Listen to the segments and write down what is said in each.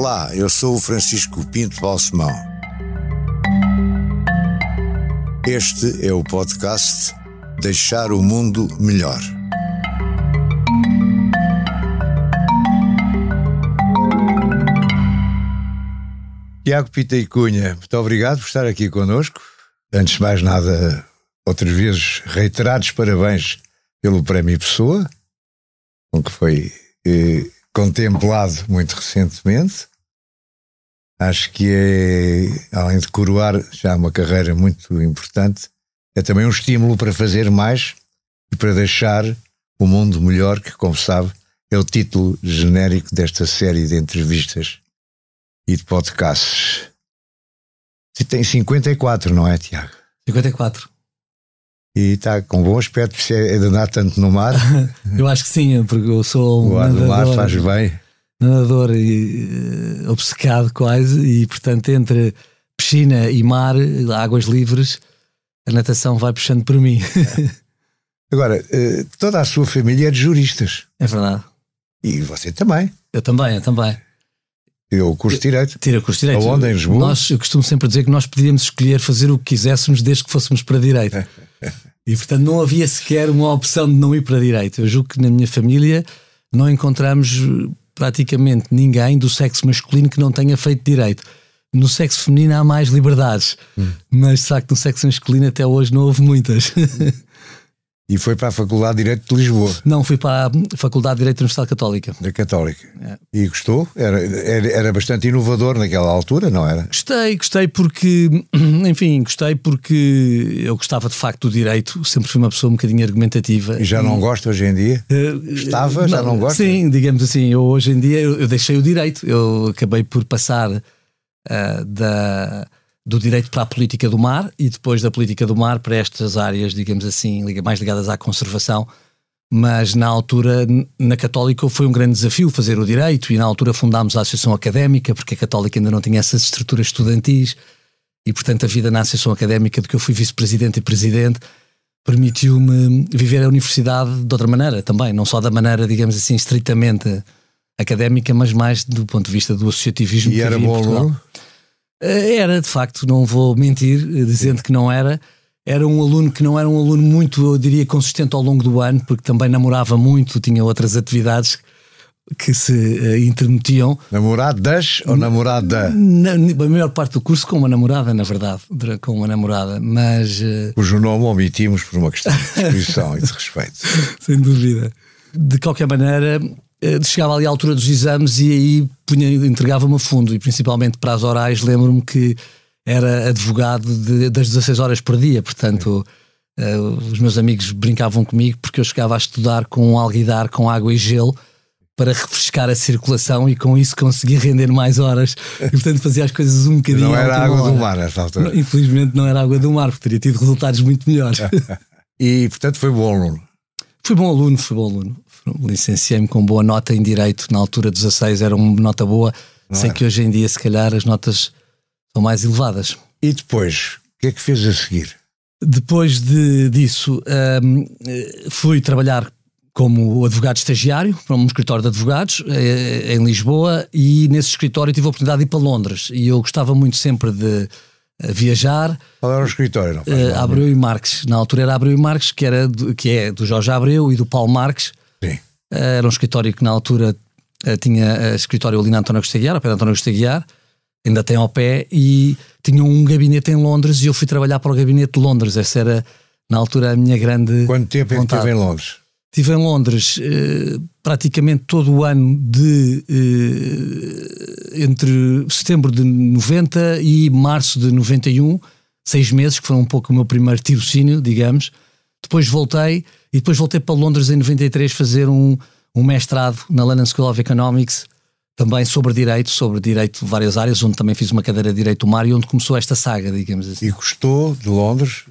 Olá, eu sou o Francisco Pinto Balsemão. Este é o podcast Deixar o Mundo Melhor. Tiago Pita e Cunha, muito obrigado por estar aqui connosco. Antes de mais nada, outras vezes reiterados parabéns pelo Prémio Pessoa, com que foi eh, contemplado muito recentemente. Acho que é, além de coroar já uma carreira muito importante, é também um estímulo para fazer mais e para deixar o mundo melhor, que, como sabe, é o título genérico desta série de entrevistas e de podcasts. Tem 54, não é, Tiago? 54. E está com bom aspecto, se é de andar tanto no mar. eu acho que sim, porque eu sou um. O ar do mar faz bem. Nadador e, uh, obcecado quase, e portanto, entre piscina e mar, águas livres, a natação vai puxando por mim. Agora, uh, toda a sua família é de juristas. É verdade. E você também. Eu também, eu também. Eu curso de Direito. Tira curso de Direito. Aonde, em Lisboa? Nós, eu costumo sempre dizer que nós podíamos escolher fazer o que quiséssemos desde que fôssemos para Direito. E portanto não havia sequer uma opção de não ir para direito. Eu julgo que na minha família não encontramos praticamente ninguém do sexo masculino que não tenha feito direito. No sexo feminino há mais liberdades, hum. mas de facto no sexo masculino até hoje não houve muitas. E foi para a Faculdade de Direito de Lisboa? Não, fui para a Faculdade de Direito da Universidade Católica. Da Católica. É. E gostou? Era, era, era, bastante inovador naquela altura, não era? Gostei, gostei porque, enfim, gostei porque eu gostava de facto do direito, sempre fui uma pessoa um bocadinho argumentativa. E já não gosta hoje em dia? Uh, Estava, não, já não gosta? Sim, digamos assim, eu hoje em dia eu, eu deixei o direito, eu acabei por passar uh, da do direito para a política do mar e depois da política do mar para estas áreas, digamos assim, mais ligadas à conservação. Mas na altura, na Católica, foi um grande desafio fazer o direito e na altura fundámos a Associação Académica, porque a Católica ainda não tinha essas estruturas estudantis e, portanto, a vida na Associação Académica, de que eu fui vice-presidente e presidente, permitiu-me viver a universidade de outra maneira também, não só da maneira, digamos assim, estritamente académica, mas mais do ponto de vista do associativismo. E era bom aluno? Eh, era, de facto, não vou mentir, eh, dizendo que não era. Era um aluno que não era um aluno muito, eu diria, consistente ao longo do ano, porque também namorava muito, tinha outras atividades que se uh, intermetiam. Namoradas ou namorada? Na, a maior parte do curso com uma namorada, na verdade, com uma namorada, mas... Uh... Cujo nome omitimos por uma questão de disposição e de respeito. Sem dúvida. De qualquer maneira, chegava ali à altura dos exames e aí punha, entregava-me a fundo, e principalmente para as orais, lembro-me que era advogado de, das 16 horas por dia, portanto. Uh, os meus amigos brincavam comigo porque eu chegava a estudar com um alguidar com água e gelo para refrescar a circulação e com isso conseguia render mais horas e portanto fazia as coisas um bocadinho. Não era água hora. do mar nessa altura. Infelizmente não era água do mar, porque teria tido resultados muito melhores. e portanto foi bom aluno. Fui bom aluno, fui bom aluno licenciei-me com boa nota em Direito, na altura 16 era uma nota boa, Não sei é? que hoje em dia se calhar as notas são mais elevadas. E depois, o que é que fez a seguir? Depois de, disso, um, fui trabalhar como advogado estagiário para um escritório de advogados eh, em Lisboa e nesse escritório tive a oportunidade de ir para Londres e eu gostava muito sempre de eh, viajar. Qual era o escritório? Não uh, Abreu e Marques. Na altura era Abreu e Marques, que, era do, que é do Jorge Abreu e do Paulo Marques. Sim. Era um escritório que na altura eh, tinha eh, escritório ali na António Augusto Aguiar, ao pé de António ainda tem ao pé, e tinha um gabinete em Londres e eu fui trabalhar para o gabinete de Londres. Essa era, na altura, a minha grande. Quanto tempo é que estive em Londres? Estive em Londres eh, praticamente todo o ano de eh, entre setembro de 90 e março de 91, seis meses, que foi um pouco o meu primeiro tirocínio, digamos. Depois voltei e depois voltei para Londres em 93 fazer um, um mestrado na London School of Economics, também sobre direito, sobre direito de várias áreas, onde também fiz uma cadeira de direito do mar e onde começou esta saga, digamos assim. E gostou de Londres?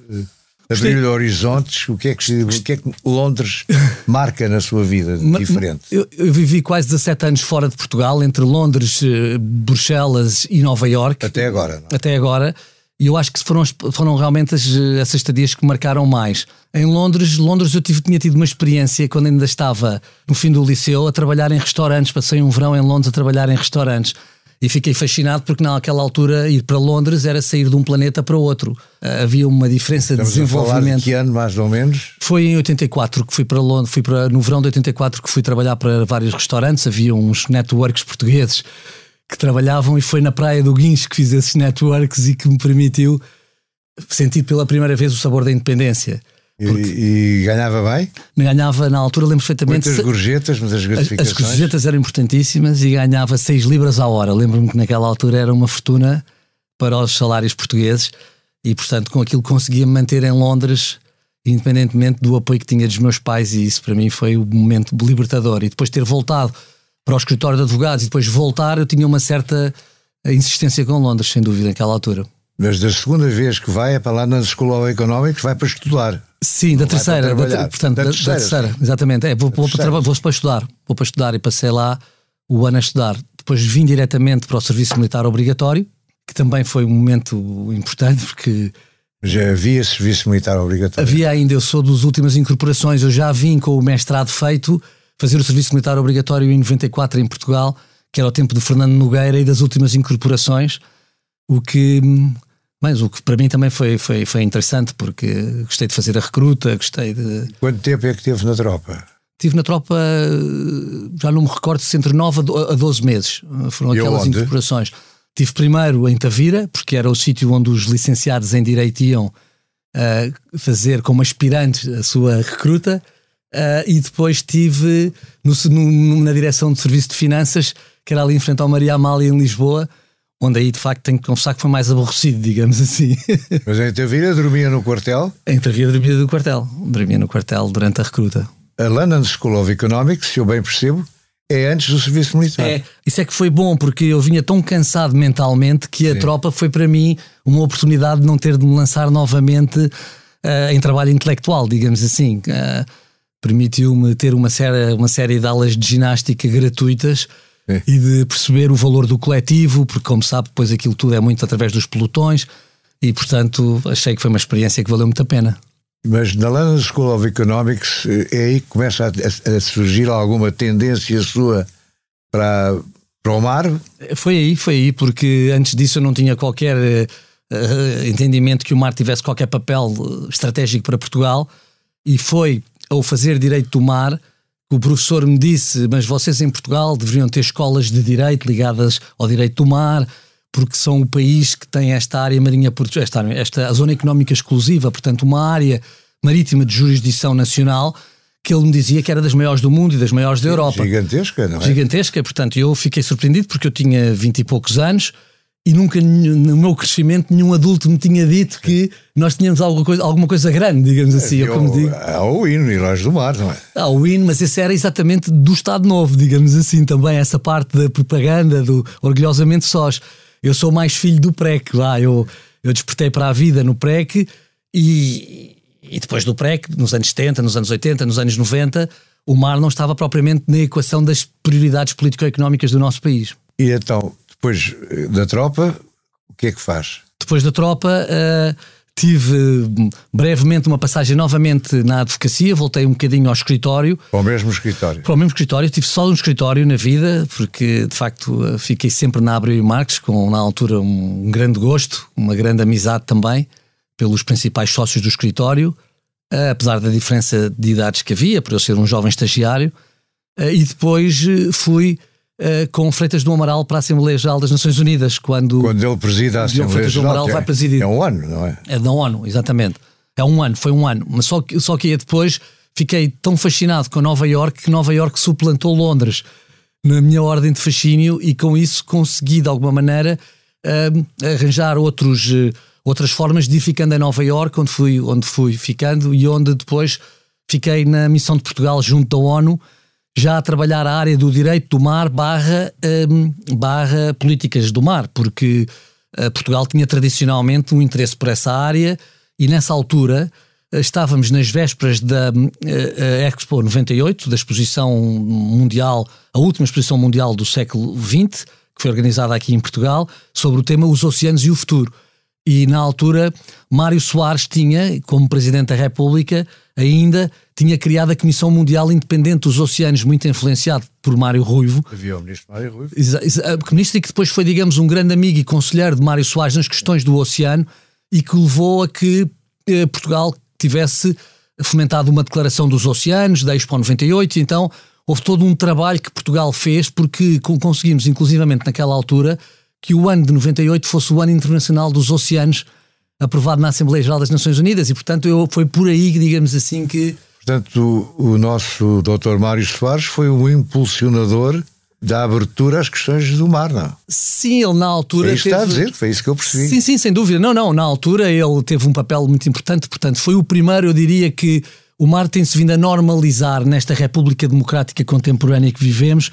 Abrir horizontes, o que, é que, o que é que Londres marca na sua vida diferente? Eu, eu, vivi quase 17 anos fora de Portugal, entre Londres, eh, Bruxelas e Nova York. Até agora. Não? É? Até agora. E eu acho que foram, foram realmente as, essas estadias que marcaram mais. Em Londres, Londres eu tive, tinha tido uma experiência quando ainda estava no fim do liceu a trabalhar em restaurantes. Passei um verão em Londres a trabalhar em restaurantes. e fiquei fascinado porque naquela altura ir para Londres era sair de um planeta para outro. Uh, havia uma diferença Estamos de desenvolvimento. A de que ano mais ou menos? Foi em 84 que fui para Londres, fui para no verão de 84 que fui trabalhar para vários restaurantes, havia uns networks portugueses que trabalhavam e foi na praia do Guincho que fiz esses networks e que me permitiu sentir pela primeira vez o sabor da independência. E, e, ganhava bem? Ganhava na altura, lembro perfeitamente. Muitas gorjetas, mas as gratificações. As, as gorjetas eram importantíssimas e ganhava 6 libras à hora. Lembro-me que naquela altura era uma fortuna para os salários portugueses e, portanto, com aquilo conseguia me manter em Londres, independentemente do apoio que tinha dos meus pais, e isso para mim foi o momento libertador. E depois ter voltado para o escritório de advogados e depois voltar, eu tinha uma certa insistência com Londres, sem dúvida, naquela altura. Mas da segunda vez que vai é para lá na Escola Económica, vai para estudar. Sim, da terceira, da, portanto, da, da terceira, terceira exatamente. É, vou, vou, para, vou para estudar, vou para estudar e passei lá o ano a estudar. Depois vim diretamente para o serviço militar obrigatório, que também foi um momento importante porque já havia serviço militar obrigatório? Havia ainda, eu sou das últimas incorporações, eu já vim com o mestrado feito, fazer o serviço militar obrigatório em 94 em Portugal, que era o tempo de Fernando Nogueira e das últimas incorporações, o que mas o que para mim também foi, foi, foi interessante, porque gostei de fazer a recruta, gostei de. Quanto tempo é que teve na tropa? Tive na tropa, já não me recordo, se entre 9 a 12 meses. Foram e aquelas onde? incorporações. Tive primeiro em Tavira, porque era o sítio onde os licenciados em Direito iam uh, fazer como aspirantes a sua recruta. Uh, e depois tive no, no, na direção de Serviço de Finanças, que era ali em frente ao Maria Amália, em Lisboa, onde aí de facto tenho que confessar que foi mais aborrecido, digamos assim. Mas em Tavira dormia no quartel? Em Tavira dormia no quartel, dormia no quartel durante a recruta. A London School of Economics, se eu bem percebo, é antes do serviço militar. É, isso é que foi bom, porque eu vinha tão cansado mentalmente que a Sim. tropa foi para mim uma oportunidade de não ter de me lançar novamente uh, em trabalho intelectual, digamos assim. Uh, Permitiu-me ter uma série, uma série de aulas de ginástica gratuitas é. e de perceber o valor do coletivo, porque, como sabe, depois aquilo tudo é muito através dos pelotões e, portanto, achei que foi uma experiência que valeu muito a pena. Mas na London School of Economics eh, é aí que começa a, a surgir alguma tendência sua para, para o mar? Foi aí, foi aí, porque antes disso eu não tinha qualquer uh, entendimento que o mar tivesse qualquer papel estratégico para Portugal e foi ao fazer direito do mar o professor me disse, mas vocês em Portugal deveriam ter escolas de direito ligadas ao direito do mar, porque são o país que tem esta área marinha esta, esta a zona económica exclusiva, portanto, uma área marítima de jurisdição nacional que ele me dizia que era das maiores do mundo e das maiores da Europa. Gigantesca, não é? Gigantesca, portanto, eu fiquei surpreendido porque eu tinha vinte e poucos anos e nunca no meu crescimento nenhum adulto me tinha dito que nós tínhamos alguma coisa, alguma coisa grande, digamos assim. É, eu, como digo. Há o hino, Heróis do Mar, não é? Há o hino, mas esse era exatamente do Estado Novo, digamos assim, também essa parte da propaganda, do orgulhosamente sós. Eu sou mais filho do PREC, lá, eu, eu despertei para a vida no PREC e, e depois do PREC, nos anos 70, nos anos 80, nos anos 90, o mar não estava propriamente na equação das prioridades político-económicas do nosso país. E então, depois eh, da tropa, o que é que faz? Depois da tropa, uh, tive hum, brevemente uma passagem novamente na advocacia, voltei um bocadinho ao escritório. Para o mesmo escritório? Para o mesmo escritório, tive só um escritório na vida, porque de facto eh, fiquei sempre na Abreu e Marques, com na altura um grande gosto, uma grande amizade também, pelos principais sócios do escritório, uh, apesar da diferença de idades que havia, por eu ser um jovem estagiário. Uh, e depois fui Uh, com Freitas do Amaral para a Assembleia Geral das Nações Unidas, quando, quando ele presida a Assembleia Freitas Geral. do Amaral vai presidir. É um ano, não é? É da ONU, exatamente. É um ano, foi um ano. Mas só que, só que depois fiquei tão fascinado com Nova York que Nova York suplantou Londres na minha ordem de fascínio e com isso consegui de alguma maneira uh, arranjar outros, uh, outras formas de ir ficando em Nova York, onde fui, onde fui ficando e onde depois fiquei na missão de Portugal junto da ONU já a trabalhar a área do direito do mar barra, um, barra políticas do mar, porque uh, Portugal tinha tradicionalmente um interesse por essa área e nessa altura uh, estávamos nas vésperas da uh, Expo 98, da exposição mundial, a última exposição mundial do século XX, que foi organizada aqui em Portugal, sobre o tema Os Oceanos e o Futuro. E na altura, Mário Soares tinha, como Presidente da República, ainda tinha criado a Comissão Mundial Independente dos Oceanos, muito influenciado por Mário Ruivo. Havia o ministro Mário Ruivo. Ministro que depois foi, digamos, um grande amigo e conselheiro de Mário Soares nas questões do oceano e que levou a que eh, Portugal tivesse fomentado uma declaração dos oceanos, da Expo 98, então houve todo um trabalho que Portugal fez porque conseguimos, inclusivamente naquela altura, que o ano de 98 fosse o ano internacional dos oceanos, aprovado na Assembleia Geral das Nações Unidas, e portanto eu, foi por aí, digamos assim, que. Portanto, o, o nosso Dr. Mário Soares foi o impulsionador da abertura às questões do mar, não? Sim, ele na altura. É isso teve... está a dizer, foi isso que eu percebi. Sim, sim, sem dúvida. Não, não, na altura ele teve um papel muito importante, portanto, foi o primeiro, eu diria que o mar tem-se vindo a normalizar nesta República Democrática Contemporânea que vivemos,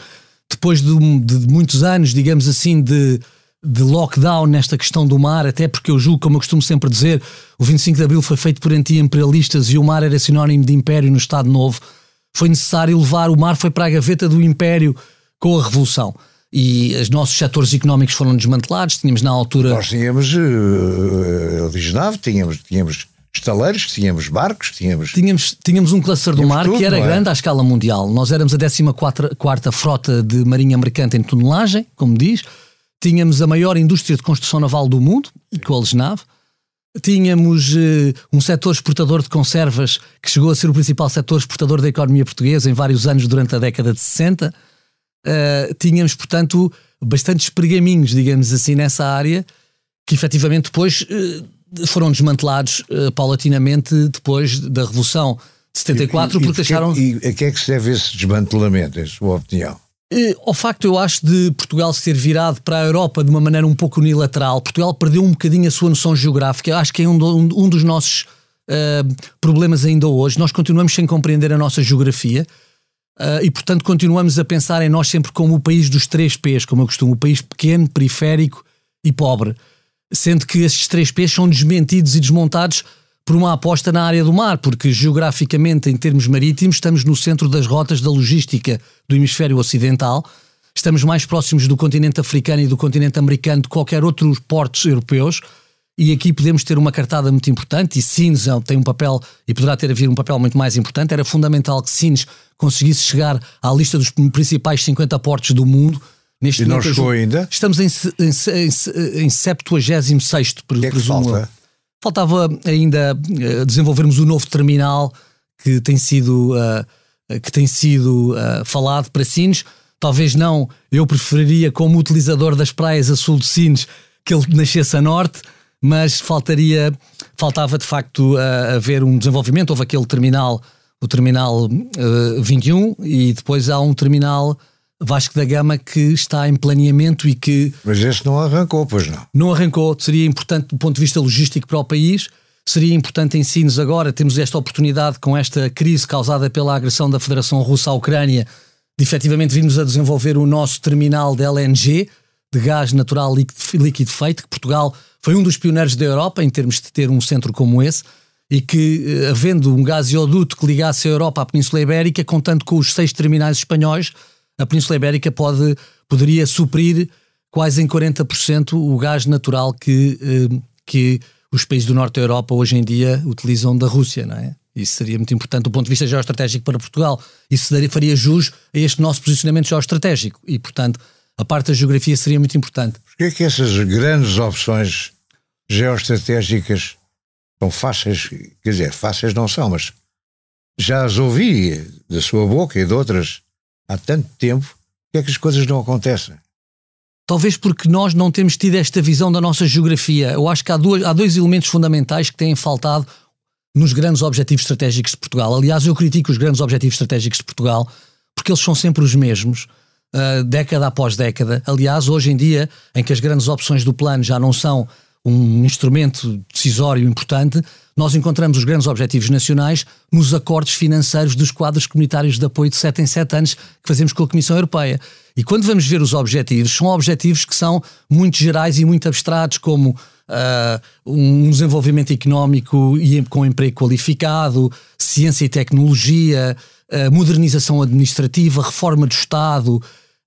depois de, de muitos anos, digamos assim, de, de lockdown nesta questão do mar, até porque eu julgo, como eu costumo sempre dizer, o 25 de Abril foi feito por anti-imperialistas e o mar era sinónimo de império no Estado Novo. Foi necessário levar o mar, foi para a gaveta do império com a Revolução. E os nossos setores económicos foram desmantelados. Tínhamos na altura. Nós tínhamos uh, uh, tínhamos, tínhamos estaleiros, tínhamos barcos, tínhamos. Tínhamos, tínhamos um cluster do mar tudo, que era é? grande à escala mundial. Nós éramos a 14 frota de marinha mercante em tonelagem, como diz. Tínhamos a maior indústria de construção naval do mundo, com a Algenave. Tínhamos uh, um setor exportador de conservas que chegou a ser o principal setor exportador da economia portuguesa em vários anos durante a década de 60 uh, tínhamos, portanto, bastantes pergaminhos, digamos assim, nessa área, que efetivamente depois uh, foram desmantelados paulatinamente depois da Revolução de 74, e, e, porque deixaram. E a que é que se deve esse desmantelamento, em sua opinião? Ao facto, eu acho, de Portugal se ter virado para a Europa de uma maneira um pouco unilateral, Portugal perdeu um bocadinho a sua noção geográfica. Eu acho que é um, do, um dos nossos uh, problemas ainda hoje. Nós continuamos sem compreender a nossa geografia. Uh, e, portanto, continuamos a pensar em nós sempre como o país dos três P's, como eu costumo, o país pequeno, periférico e pobre. Sendo que esses três P's são desmentidos e desmontados por uma aposta na área do mar, porque geograficamente, em termos marítimos, estamos no centro das rotas da logística do hemisfério ocidental, estamos mais próximos do continente africano e do continente americano de qualquer outro portos europeus e aqui podemos ter uma cartada muito importante, e Sines tem um papel, e poderá ter havido um papel muito mais importante, era fundamental que Sines conseguisse chegar à lista dos principais 50 portos do mundo. Neste e não chegou ainda? Estamos em, em, em, em 76 por que é que falta? Faltava ainda uh, desenvolvermos o um novo terminal que tem sido, uh, que tem sido uh, falado para Sines. Talvez não, eu preferiria como utilizador das praias a sul de Sines que ele nascesse a norte, mas faltaria, faltava de facto uh, haver um desenvolvimento. Houve aquele terminal, o terminal uh, 21, e depois há um terminal Vasco da Gama que está em planeamento e que. Mas esse não arrancou, pois não? Não arrancou, seria importante do ponto de vista logístico para o país. Seria importante em Sines agora, temos esta oportunidade com esta crise causada pela agressão da Federação Russa à Ucrânia, de efetivamente virmos a desenvolver o nosso terminal de LNG, de gás natural líquido, feito, que Portugal foi um dos pioneiros da Europa em termos de ter um centro como esse e que, eh, havendo um gasoduto que ligasse a Europa à Península Ibérica, contando com os seis terminais espanhóis, a Península Ibérica pode, poderia suprir quase em 40% o gás natural que, eh, que os países do norte da Europa hoje em dia utilizam da Rússia, não é? Isso seria muito importante do ponto de vista geoestratégico para Portugal. Isso daria, faria jus a este nosso posicionamento geoestratégico e, portanto, a parte da geografia seria muito importante. Porquê é que essas grandes opções geoestratégicas são fáceis, quer dizer, fáceis não são, mas já as ouvi da sua boca e de outras há tanto tempo, que é que as coisas não acontecem? Talvez porque nós não temos tido esta visão da nossa geografia. Eu acho que há, duas, há dois elementos fundamentais que têm faltado nos grandes objetivos estratégicos de Portugal. Aliás, eu critico os grandes objetivos estratégicos de Portugal porque eles são sempre os mesmos, uh, década após década. Aliás, hoje em dia, em que as grandes opções do plano já não são um instrumento decisório importante, nós encontramos os grandes objetivos nacionais nos acordos financeiros dos quadros comunitários de apoio de 7 em 7 anos que fazemos com a Comissão Europeia. E quando vamos ver os objetivos, são objetivos que são muito gerais e muito abstratos, como uh, um desenvolvimento económico e com emprego qualificado, ciência e tecnologia, uh, modernização administrativa, reforma do Estado,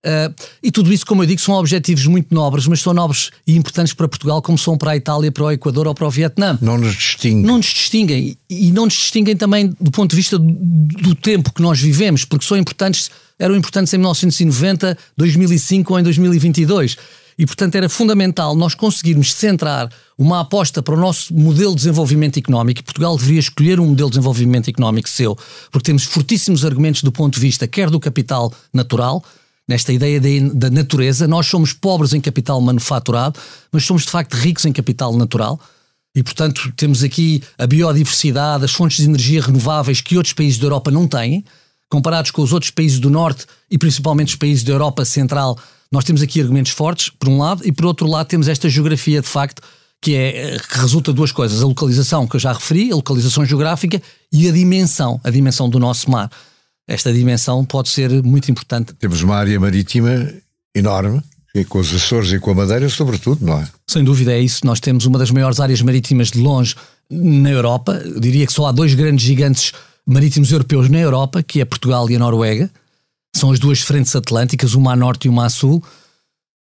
Uh, e tudo isso, como eu digo, são objetivos muito nobres, mas são nobres e importantes para Portugal, como são para a Itália, para o Equador ou para o Vietnã. Não nos distinguem. Não nos distinguem. E não nos distinguem também do ponto de vista do, do tempo que nós vivemos, porque são importantes, eram importantes em 1990, 2005 ou em 2022. E, portanto, era fundamental nós conseguirmos centrar uma aposta para o nosso modelo de desenvolvimento económico. E Portugal deveria escolher um modelo de desenvolvimento económico seu, porque temos fortíssimos argumentos do ponto de vista quer do capital natural, nesta ideia de, da natureza. Nós somos pobres em capital manufaturado, mas somos de facto ricos em capital natural. E, portanto, temos aqui a biodiversidade, as fontes de energia renováveis que outros países da Europa não têm. Comparados com os outros países do Norte e principalmente os países da Europa Central, nós temos aqui argumentos fortes, por um lado, e por outro lado temos esta geografia de facto que, é, que resulta de duas coisas: a localização que eu já referi, a localização geográfica e a dimensão, a dimensão do nosso mar esta dimensão pode ser muito importante. Temos uma área marítima enorme, e com os Açores e com a Madeira, sobretudo, não é? Sem dúvida é isso. Nós temos uma das maiores áreas marítimas de longe na Europa. Eu diria que só há dois grandes gigantes marítimos europeus na Europa, que é Portugal e a Noruega. São as duas frentes atlânticas, uma a norte e uma a sul.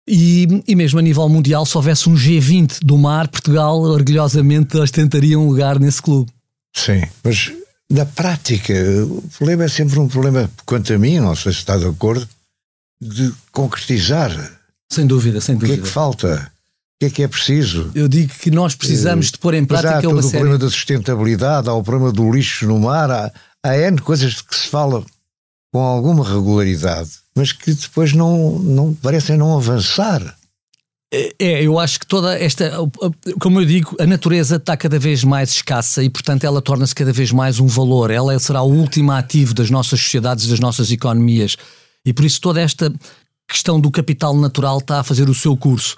E, e mesmo a nível mundial, se houvesse um G20 do mar, Portugal orgulhosamente ostentaria um lugar nesse clube. Sim, mas na prática, o problema é sempre um problema, quanto a mim, não sei se está de acordo, de concretizar. Sem dúvida, sem dúvida. O que é que falta? O que é que é preciso? Eu digo que nós precisamos de pôr em prática há todo o série... problema da sustentabilidade, há o problema do lixo no mar, há, há N coisas que se fala com alguma regularidade, mas que depois não, não parecem não avançar. É, eu acho que toda esta, como eu digo, a natureza está cada vez mais escassa e, portanto, ela torna-se cada vez mais um valor. Ela será o último ativo das nossas sociedades, das nossas economias. E por isso toda esta questão do capital natural está a fazer o seu curso.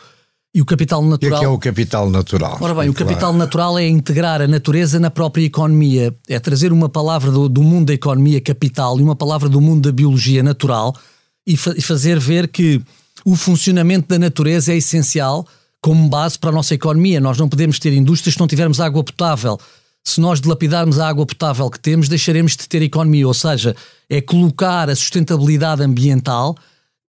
E o capital natural. O que é, é o capital natural? Ora bem, o capital natural é integrar a natureza na própria economia. É trazer uma palavra do, do mundo da economia capital e uma palavra do mundo da biologia natural e, fa e fazer ver que o funcionamento da natureza é essencial como base para a nossa economia. Nós não podemos ter indústrias se não tivermos água potável. Se nós dilapidarmos a água potável que temos, deixaremos de ter economia. Ou seja, é colocar a sustentabilidade ambiental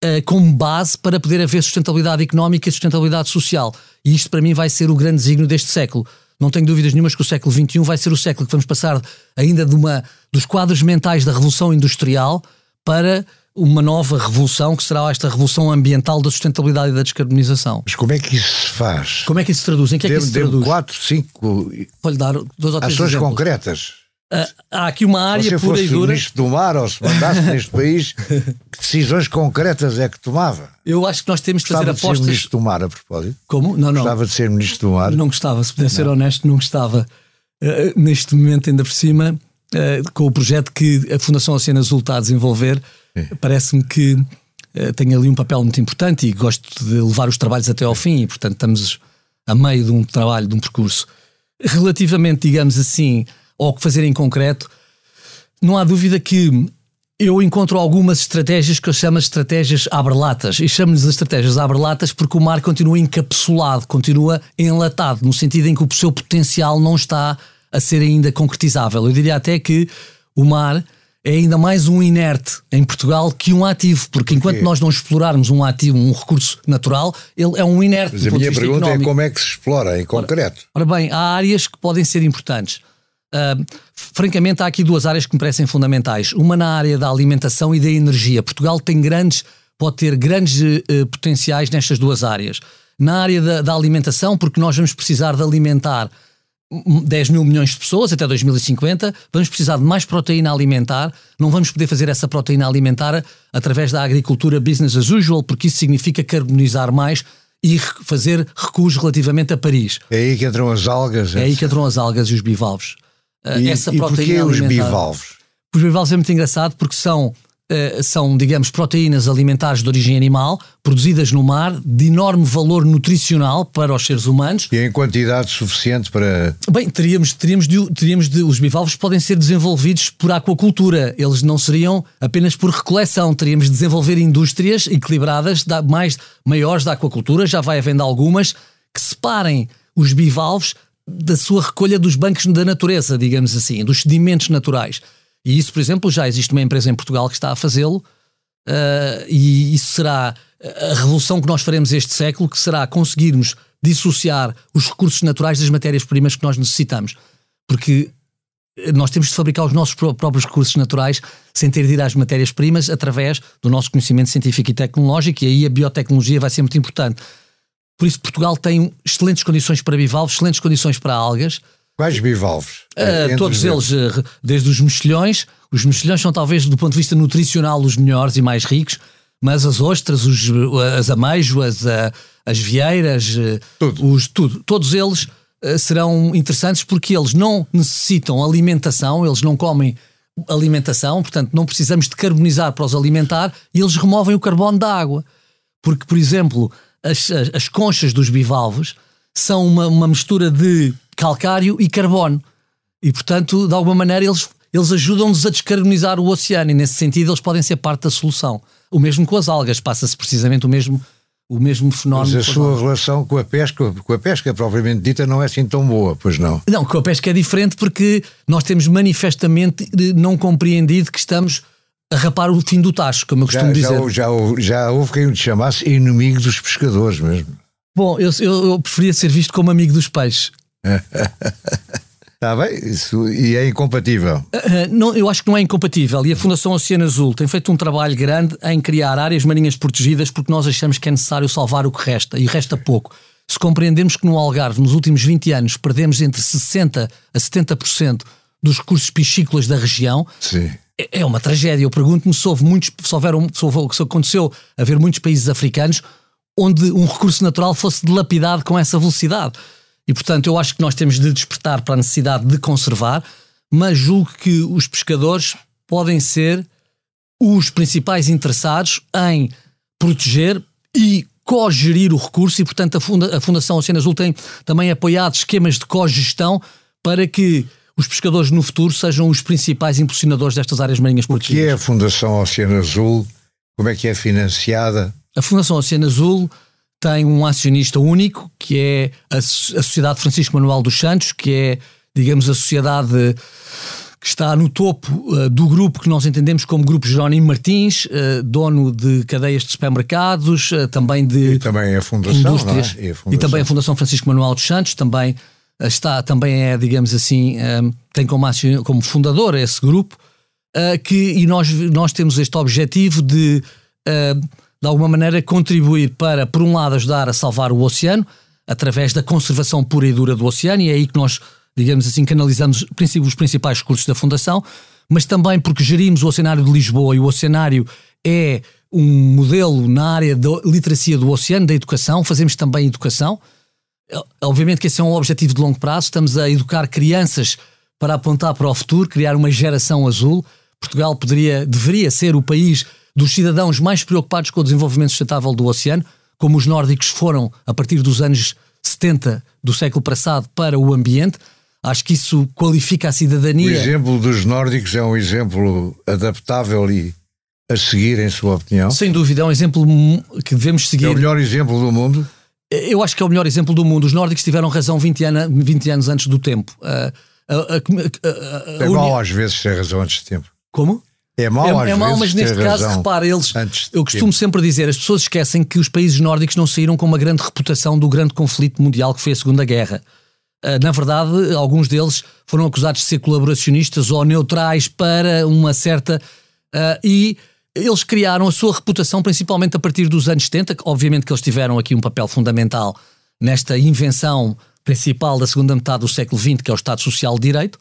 uh, como base para poder haver sustentabilidade económica e sustentabilidade social. E isto, para mim, vai ser o grande desígnio deste século. Não tenho dúvidas nenhumas que o século XXI vai ser o século que vamos passar ainda de uma, dos quadros mentais da Revolução Industrial para uma nova revolução que será esta revolução ambiental da sustentabilidade e da descarbonização. Mas como é que isso se faz? Como é que isso se traduz? Em que é que isso se traduz? quatro, cinco Vou-lhe dar dois ou três ações exemplos. concretas. Uh, há aqui uma área se pura e dura. Se ministro do mar ou se mandasse neste país, que decisões concretas é que tomava? Eu acho que nós temos de fazer Gostava apostas. de ser ministro do mar, a propósito. Como? Não, não. Gostava de ser ministro do mar. Não gostava, se pudesse ser honesto, não gostava. Uh, neste momento, ainda por cima, uh, com o projeto que a Fundação Oceano Azul está a desenvolver, parece-me que uh, tem ali um papel muito importante e gosto de levar os trabalhos até ao fim e, portanto, estamos a meio de um trabalho, de um percurso. Relativamente, digamos assim, ao que fazer em concreto, não há dúvida que eu encontro algumas estratégias que eu chamo de estratégias abrelatas. E chamo-lhes as estratégias abrelatas porque o mar continua encapsulado, continua enlatado, no sentido em que o seu potencial não está a ser ainda concretizável. Eu diria até que o mar é ainda mais um inerte em Portugal que um ativo, porque enquanto nós não explorarmos um ativo, um recurso natural, ele é um inerte. Mas a minha pergunta económico. é como é que se explora em concreto? Ora, ora bem, há áreas que podem ser importantes. Uh, francamente, há aqui duas áreas que me parecem fundamentais. Uma na área da alimentação e da energia. Portugal tem grandes, pode ter grandes uh, potenciais nestas duas áreas. Na área da, da, alimentação, porque nós vamos precisar de alimentar 10 mil milhões de pessoas até 2050, vamos precisar de mais proteína alimentar. Não vamos poder fazer essa proteína alimentar através da agricultura business as usual, porque isso significa carbonizar mais e fazer recuos relativamente a Paris. É aí que entram as algas. É aí que entram as algas e os bivalves. E, essa proteína e os bivalves? Os bivalves é muito engraçado porque são, são, digamos, proteínas alimentares de origem animal, produzidas no mar, de enorme valor nutricional para os seres humanos. E em quantidade suficiente para. Bem, teríamos, teríamos, de, teríamos de. Os bivalves podem ser desenvolvidos por aquacultura, eles não seriam apenas por recoleção. Teríamos de desenvolver indústrias equilibradas, da, mais maiores da aquacultura, já vai havendo algumas, que separem os bivalves da sua recolha dos bancos da natureza, digamos assim, dos sedimentos naturais. E isso, por exemplo, já existe uma empresa em Portugal que está a fazê-lo, uh, e isso será a revolução que nós faremos este século, que será conseguirmos dissociar os recursos naturais das matérias-primas que nós necessitamos. Porque nós temos de fabricar os nossos próprios recursos naturais sem ter de ir às matérias-primas através do nosso conhecimento científico e tecnológico, e aí a biotecnologia vai ser muito importante. Por isso, Portugal tem excelentes condições para bivalves, excelentes condições para algas. Quais bivalves? Uh, todos eles, uh, desde os mexilhões. Os mexilhões são, talvez, do ponto de vista nutricional, os melhores e mais ricos, mas as ostras, os, as ameijoas, uh, as vieiras, tudo. Os, tudo, todos eles serão interessantes porque eles não necessitam alimentação, eles não comem alimentação, portanto, não precisamos de carbonizar para os alimentar e eles removem o carbono da água. Porque, por exemplo, as, as, as conchas dos bivalves são uma, uma mistura de calcário e carbono. E, portanto, de alguma maneira, eles, eles ajudam-nos a descarbonizar o oceano e, nesse sentido, eles podem ser parte da solução. O mesmo com as algas, passa-se precisamente o mesmo, o mesmo fenómeno. Mas a sua relação com a pesca, com a pesca propriamente dita, não é assim tão boa, pois não? Não, com a pesca é diferente porque nós temos manifestamente não compreendido que estamos a rapar o fim do tacho, como eu costumo já, dizer. Já, já, já houve quem o chamasse inimigo dos pescadores mesmo. Bom, eu, eu, eu preferia ser visto como amigo dos peixes. Está bem, isso, e é incompatível. Uh, não, eu acho que não é incompatível. E a Fundação Oceano Azul tem feito um trabalho grande em criar áreas marinhas protegidas porque nós achamos que é necessário salvar o que resta, e resta pouco. Se compreendermos que no Algarve, nos últimos 20 anos, perdemos entre 60% a 70% dos recursos piscícolas da região, Sim. É, é uma tragédia. Eu pergunto-me se houve muitos, se, houveram, se, houve, se aconteceu haver muitos países africanos onde um recurso natural fosse dilapidado com essa velocidade. E, portanto, eu acho que nós temos de despertar para a necessidade de conservar, mas julgo que os pescadores podem ser os principais interessados em proteger e cogerir o recurso e, portanto, a, Funda a Fundação Oceano Azul tem também apoiado esquemas de cogestão para que os pescadores no futuro sejam os principais impulsionadores destas áreas marinhas protegidas. O que é a Fundação Oceano Azul? Como é que é financiada? A Fundação Oceano Azul tem um acionista único, que é a, Sociedade Francisco Manuel dos Santos, que é, digamos, a sociedade que está no topo uh, do grupo que nós entendemos como Grupo Jerónimo Martins, uh, dono de cadeias de supermercados, uh, também de e também a Fundação, indústrias, é? e, a Fundação. e também a Fundação Francisco Manuel dos Santos, também está também é, digamos assim, um, tem como, como fundador esse grupo, que, e nós, nós temos este objetivo de, de alguma maneira, contribuir para, por um lado, ajudar a salvar o oceano, através da conservação pura e dura do oceano, e é aí que nós, digamos assim, canalizamos os principais recursos da Fundação, mas também porque gerimos o Oceanário de Lisboa e o Oceanário é um modelo na área da literacia do oceano, da educação, fazemos também educação, Obviamente que esse é um objetivo de longo prazo. Estamos a educar crianças para apontar para o futuro, criar uma geração azul. Portugal poderia, deveria ser o país dos cidadãos mais preocupados com o desenvolvimento sustentável do oceano, como os nórdicos foram a partir dos anos 70 do século passado para o ambiente. Acho que isso qualifica a cidadania. O exemplo dos nórdicos é um exemplo adaptável e a seguir, em sua opinião? Sem dúvida, é um exemplo que devemos seguir. É o melhor exemplo do mundo? Eu acho que é o melhor exemplo do mundo. Os nórdicos tiveram razão 20, ano, 20 anos antes do tempo. Uh, é mau às vezes ter razão antes do tempo. Como? É mau é, é mau, mas neste caso, repara, eles. Eu costumo tempo. sempre dizer, as pessoas esquecem que os países nórdicos não saíram com uma grande reputação do grande conflito mundial que foi a Segunda Guerra. Uh, na verdade, alguns deles foram acusados de ser colaboracionistas ou neutrais para uma certa. Uh, e eles criaram a sua reputação principalmente a partir dos anos 70, obviamente que eles tiveram aqui um papel fundamental nesta invenção principal da segunda metade do século XX, que é o Estado Social de Direito,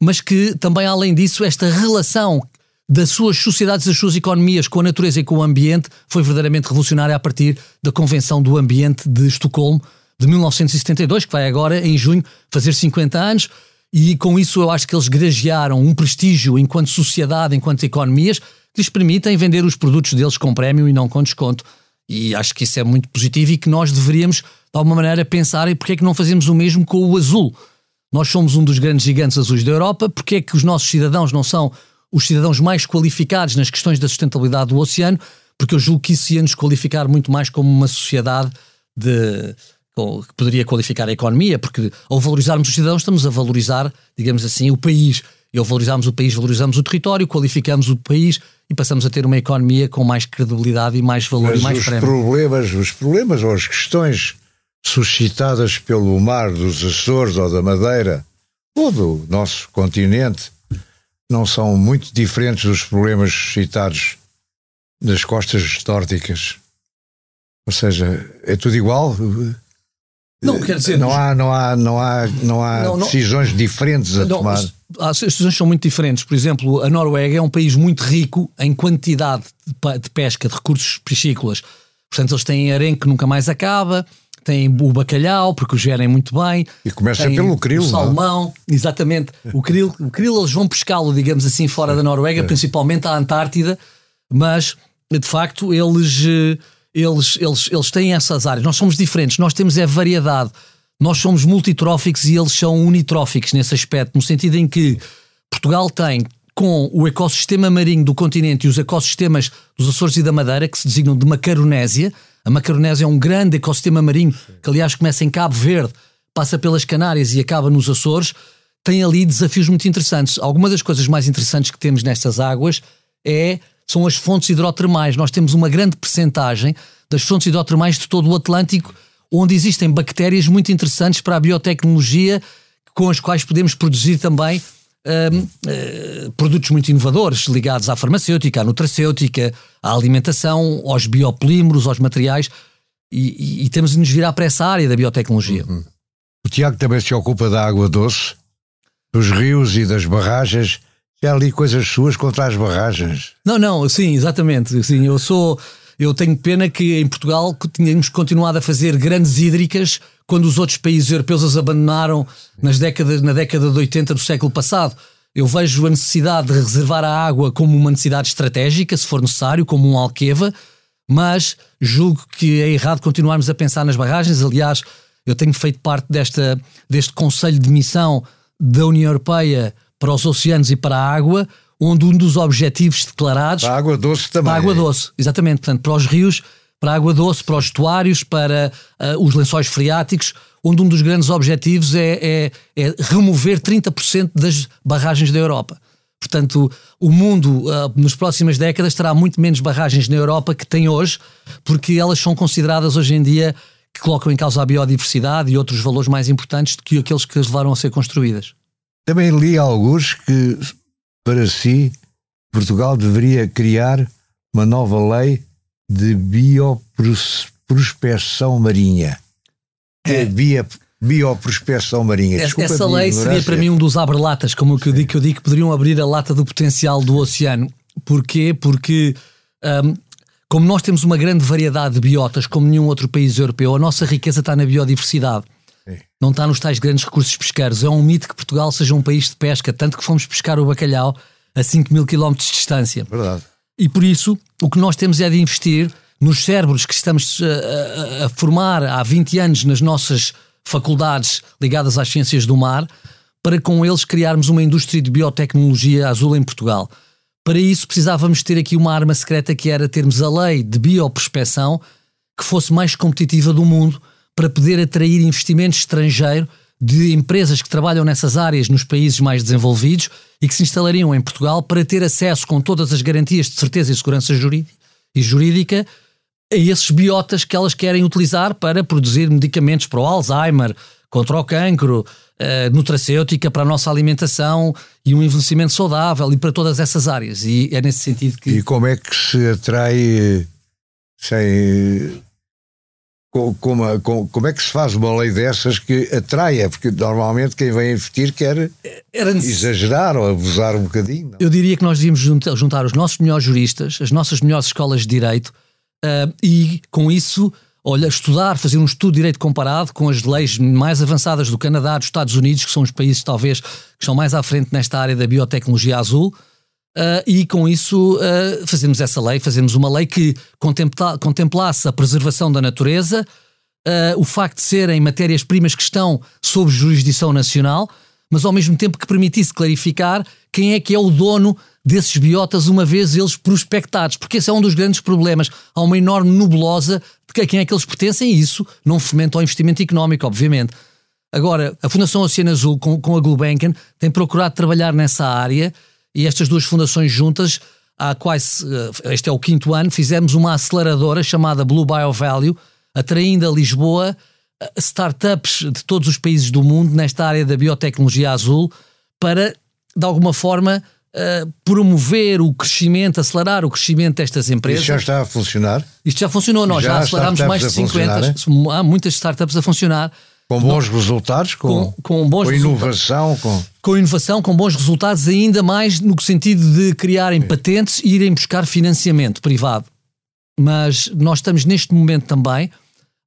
mas que também, além disso, esta relação das suas sociedades, das suas economias com a natureza e com o ambiente foi verdadeiramente revolucionária a partir da Convenção do Ambiente de Estocolmo de 1972, que vai agora, em junho, fazer 50 anos. E com isso eu acho que eles gragearam um prestígio enquanto sociedade, enquanto economias, que lhes permitem vender os produtos deles com prémio e não com desconto. E acho que isso é muito positivo e que nós deveríamos, de alguma maneira, pensar em porque é que não fazemos o mesmo com o azul. Nós somos um dos grandes gigantes azuis da Europa, porque é que os nossos cidadãos não são os cidadãos mais qualificados nas questões da sustentabilidade do oceano? Porque eu julgo que isso ia nos qualificar muito mais como uma sociedade de, que poderia qualificar a economia, porque ao valorizarmos os cidadãos estamos a valorizar, digamos assim, o país Eu valorizamos o país, valorizamos o território, qualificamos o país e passamos a ter uma economia com mais credibilidade e mais valor Mas e mais os prémio. problemas, os problemas ou as questões suscitadas pelo mar dos Açores ou da Madeira ou do nosso continente não são muito diferentes dos problemas suscitados nas costas nórdicas. Ou seja, é tudo igual. Não, quer dizer, não há, não há, não há, não há Não, não- decisões diferentes a Não, tomar. as- decisões são muito diferentes. Por exemplo, a Noruega é um país muito rico em quantidade de, pesca, de recursos piscícolas. Portanto, eles têm arém que nunca mais acaba, têm o bacalhau, porque o gerem muito bem. E começa pelo krill, O não é? salmão, exatamente. O krill, o krill eles vão pescá-lo, digamos assim, fora da Noruega, principalmente à Antártida, mas de facto eles, eh, eles, eles, eles têm essas áreas. Nós somos diferentes, nós temos é variedade. Nós somos multitróficos e eles são unitróficos nesse aspecto, no sentido em que Portugal tem, com o ecossistema marinho do continente e os ecossistemas dos Açores e da Madeira, que se designam de Macaronésia. A Macaronésia é um grande ecossistema marinho que, aliás, começa em Cabo Verde, passa pelas Canárias e acaba nos Açores. Tem ali desafios muito interessantes. Alguma das coisas mais interessantes que temos nestas águas é, são as fontes hidrotermais. Nós temos uma grande percentagem das fontes hidrotermais de todo o Atlântico, onde existem bactérias muito interessantes para a biotecnologia, com as quais podemos produzir também eh, produtos muito inovadores ligados à farmacêutica, à nutracêutica, à alimentação, aos biopolímeros, aos materiais, e, e- e temos de nos virar para essa área da biotecnologia. O Tiago também se ocupa da água doce, dos rios e das barragens. Há ali coisas suas contra as barragens. Não, não, sim, exatamente. Sim, eu sou. Eu tenho pena que em Portugal tínhamos continuado a fazer grandes hídricas quando os outros países europeus as abandonaram nas décadas, na década de 80 do século passado. Eu vejo a necessidade de reservar a água como uma necessidade estratégica, se for necessário, como um alqueva, mas julgo que é errado continuarmos a pensar nas barragens. Aliás, eu tenho feito parte desta, deste Conselho de Missão da União Europeia para os oceanos e para a água, onde um dos objetivos declarados A água doce também. para a água doce, exatamente. Portanto, para os rios, para a água doce, para os estuários, para ah, os lençóis freáticos, onde um dos grandes objetivos é, é- é remover 30% das barragens da Europa. Portanto, o mundo ah, nas próximas décadas terá muito menos barragens na Europa que tem hoje, porque elas são consideradas hoje em dia que colocam em causa a biodiversidade e outros valores mais importantes do que aqueles que as levaram a ser construídas. Também li alguns que, para si, Portugal deveria criar uma nova lei de bioprospecção marinha. É, bio, bioprospecção marinha. Desculpa Essa lei seria para mim um dos abre-latas, como que eu digo, que eu digo que poderiam abrir a lata do potencial do oceano. Porquê? Porque, hum, como nós temos uma grande variedade de biotas, como nenhum outro país europeu, a nossa riqueza está na biodiversidade. Sim. Não está nos tais grandes recursos pesqueiros. É um mito que Portugal seja um país de pesca, tanto que fomos pescar o bacalhau a 5 mil quilómetros de distância. Verdade. E por isso, o que nós temos é de investir nos cérebros que estamos uh, a, a formar há 20 anos nas nossas faculdades ligadas às ciências do mar, para com eles criarmos uma indústria de biotecnologia azul em Portugal. Para isso, precisávamos ter aqui uma arma secreta que era termos a lei de bioprospecção que fosse mais competitiva do mundo para poder atrair investimento estrangeiro de empresas que trabalham nessas áreas nos países mais desenvolvidos e que se instalariam em Portugal para ter acesso com todas as garantias de certeza e segurança jurídica, e jurídica a esses biotas que elas querem utilizar para produzir medicamentos para o Alzheimer, contra o cancro, eh, nutracêutica para a nossa alimentação e um envelhecimento saudável e para todas essas áreas. E é nesse sentido que. E como é que se atrai eh, sem. Co- Como, como, como é que se faz uma lei dessas que atraia? Porque normalmente quem vem investir quer exagerar ou abusar um bocadinho. não? Eu diria que nós devíamos junta- juntar os nossos melhores juristas, as nossas melhores escolas de direito ah, e, com isso, olha, estudar, fazer um estudo de direito comparado com as leis mais avançadas do Canadá, dos Estados Unidos, que são os países, talvez, que estão mais à frente nesta área da biotecnologia azul. Ah, e com isso ah, fazemos essa lei, fazemos uma lei que contempla- contemplasse a preservação da natureza, ah, o facto de serem matérias-primas que estão sob jurisdição nacional, mas ao mesmo tempo que permitisse clarificar quem é que é o dono desses biotas uma vez eles prospectados, porque esse é um dos grandes problemas. Há uma enorme nebulosa de quem é que eles pertencem e isso não fomenta o investimento económico, obviamente. Agora, a Fundação Oceano Azul com, com a Gulbenkian tem procurado trabalhar nessa área e estas duas fundações juntas, há quase, eh, este é o quinto ano, fizemos uma aceleradora chamada Blue Bio Value, atraindo a Lisboa eh, startups de todos os países do mundo nesta área da biotecnologia azul para, de alguma forma, uh, promover o crescimento, acelerar o crescimento destas empresas. Isto já está a funcionar? Isto já funcionou, nós já, já aceleramos mais de 50. Há muitas startups a funcionar. Com bons resultados, com, com, com, bons com inovação, com... com inovação, com bons resultados, ainda mais no sentido de criarem Sim. patentes e irem buscar financiamento privado. Mas nós estamos neste momento também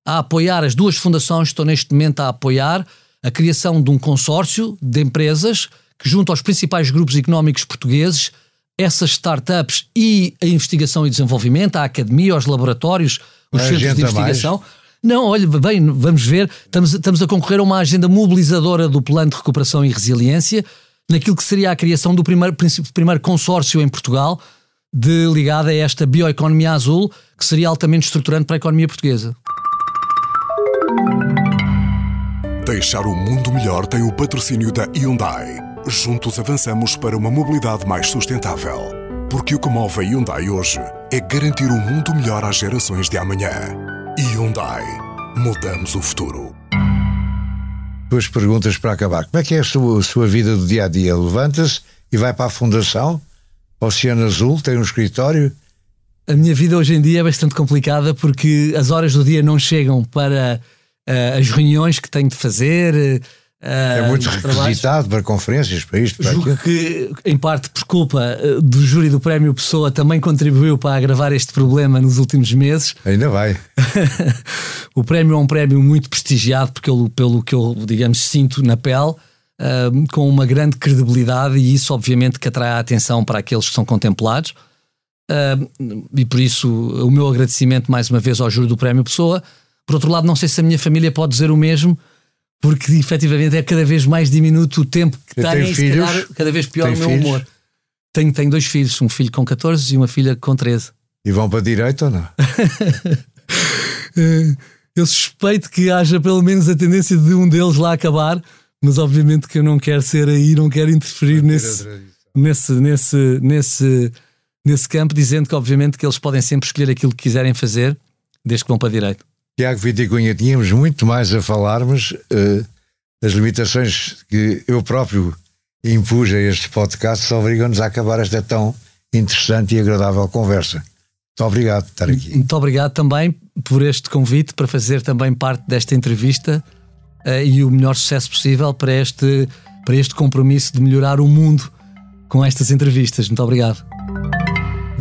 a apoiar as duas fundações, estou neste momento a apoiar a criação de um consórcio de empresas que, junto aos principais grupos económicos portugueses, essas startups e a investigação e desenvolvimento, a academia, os laboratórios, os a centros de investigação. Mais. Não, olha, bem, vamos ver, estamos, estamos a concorrer a uma agenda mobilizadora do Plano de Recuperação e Resiliência, naquilo que seria a criação do primeiro, primeiro consórcio em Portugal de, ligado a esta bioeconomia azul, que seria altamente estruturante para a economia portuguesa. Deixar o mundo melhor tem o patrocínio da Hyundai. Juntos avançamos para uma mobilidade mais sustentável. Porque o que move a Hyundai hoje é garantir um mundo melhor às gerações de amanhã. Hyundai. Mudamos o futuro. Duas perguntas para acabar. Como é que é a sua, a sua vida do dia a dia? Levanta-se e vai para a Fundação Oceano Azul, tem um escritório? A minha vida hoje em dia é bastante complicada porque as horas do dia não chegam para uh, as reuniões que tenho de fazer. Uh, é muito requisitado para conferências, para isto, para Julgo que, em parte por culpa eh, do júri do Prémio Pessoa, também contribuiu para agravar este problema nos últimos meses. Ainda vai. o prémio é um prémio muito prestigiado, pelo, pelo que eu, digamos, sinto na pele, uh, com uma grande credibilidade, e isso, obviamente, que atrai a atenção para aqueles que são contemplados. Uh, e por isso, o meu agradecimento mais uma vez ao júri do Prémio Pessoa por outro lado, não sei se a minha família pode dizer o mesmo, porque efetivamente é cada vez mais diminuto o tempo que tem e se calhar cada vez pior o meu filhos? humor. Tenho, tenho dois filhos, um filho com 14 e uma filha com 13. E vão para a direita ou não? eu suspeito que haja pelo menos a tendência de um deles lá acabar, mas obviamente que eu não quero ser aí, não quero interferir nesse, nesse, nesse, nesse, nesse campo, dizendo que obviamente que eles podem sempre escolher aquilo que quiserem fazer, desde que vão para a direita. Tiago Viticunha, tínhamos muito mais a falar, mas uh, as limitações que eu próprio impus a estes podcasts obrigam-nos a acabar esta tão interessante e agradável conversa. Muito obrigado por estar aqui. Muito obrigado também por este convite para fazer também parte desta entrevista uh, e o melhor sucesso possível para este, para este compromisso de melhorar o mundo com estas entrevistas. Muito obrigado.